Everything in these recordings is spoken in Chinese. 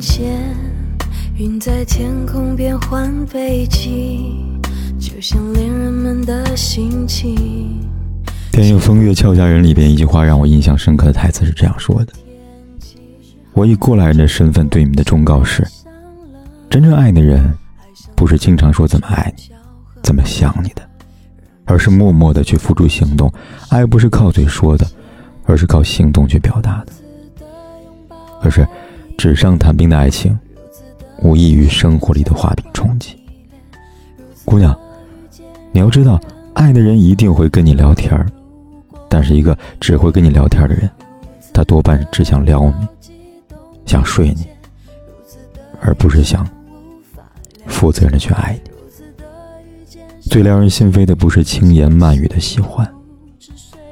间，云在天空变换飞机，就像恋人们的心情。电影《风月俏佳人》里边一句话让我印象深刻的台词是这样说的：“我以过来人的身份对你们的忠告是：真正爱你的人，不是经常说怎么爱你、怎么想你的，而是默默的去付诸行动。爱不是靠嘴说的，而是靠行动去表达的。可是。”纸上谈兵的爱情，无异于生活里的画饼充饥。姑娘，你要知道，爱的人一定会跟你聊天，但是一个只会跟你聊天的人，他多半只想撩你，想睡你，而不是想负责任的去爱你。最撩人心扉的不是轻言慢语的喜欢，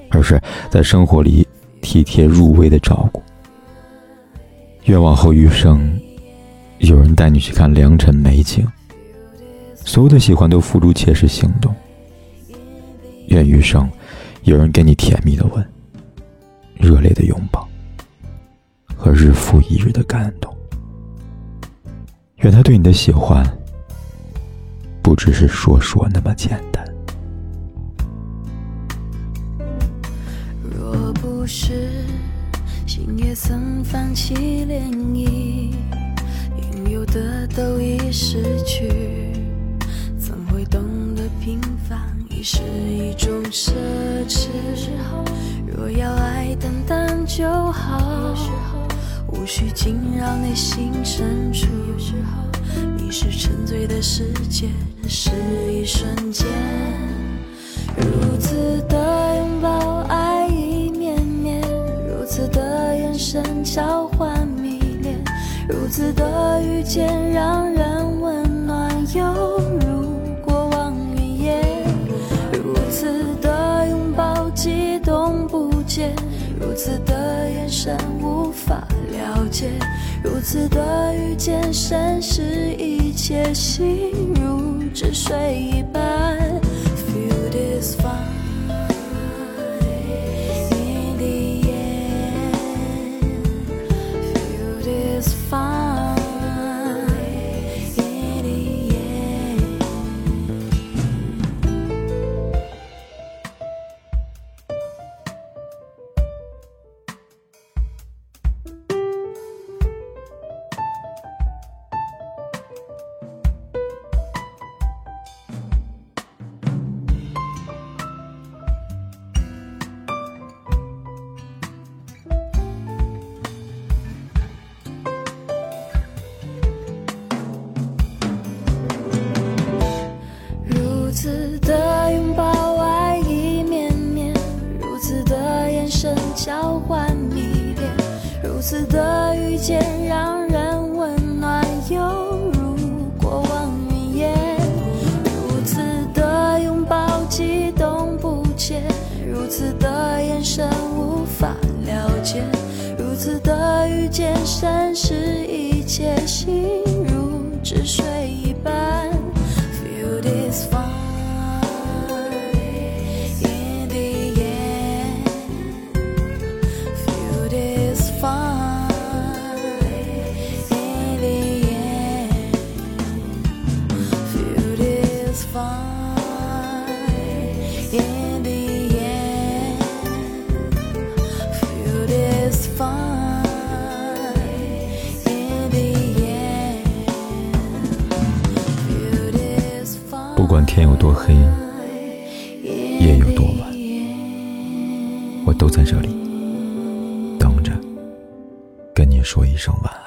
而是在生活里体贴入微的照顾。愿往后余生，有人带你去看良辰美景。所有的喜欢都付诸切实行动。愿余生，有人给你甜蜜的吻、热烈的拥抱和日复一日的感动。愿他对你的喜欢，不只是说说那么简单。若不是。心也曾泛起涟漪，拥有的都已失去，怎会懂得平凡已是一种奢侈？若要爱，淡淡就好，无需惊扰内心深处。迷失沉醉的世界，是一瞬间，如此的遇见让人温暖，犹如过往云烟。如此的拥抱激动不解，如此的眼神无法了解，如此的遇见深是一切，心如止水一般。Feel this fun。如此的遇见让人不管天有多黑，夜有多晚，我都在这里。说一声晚。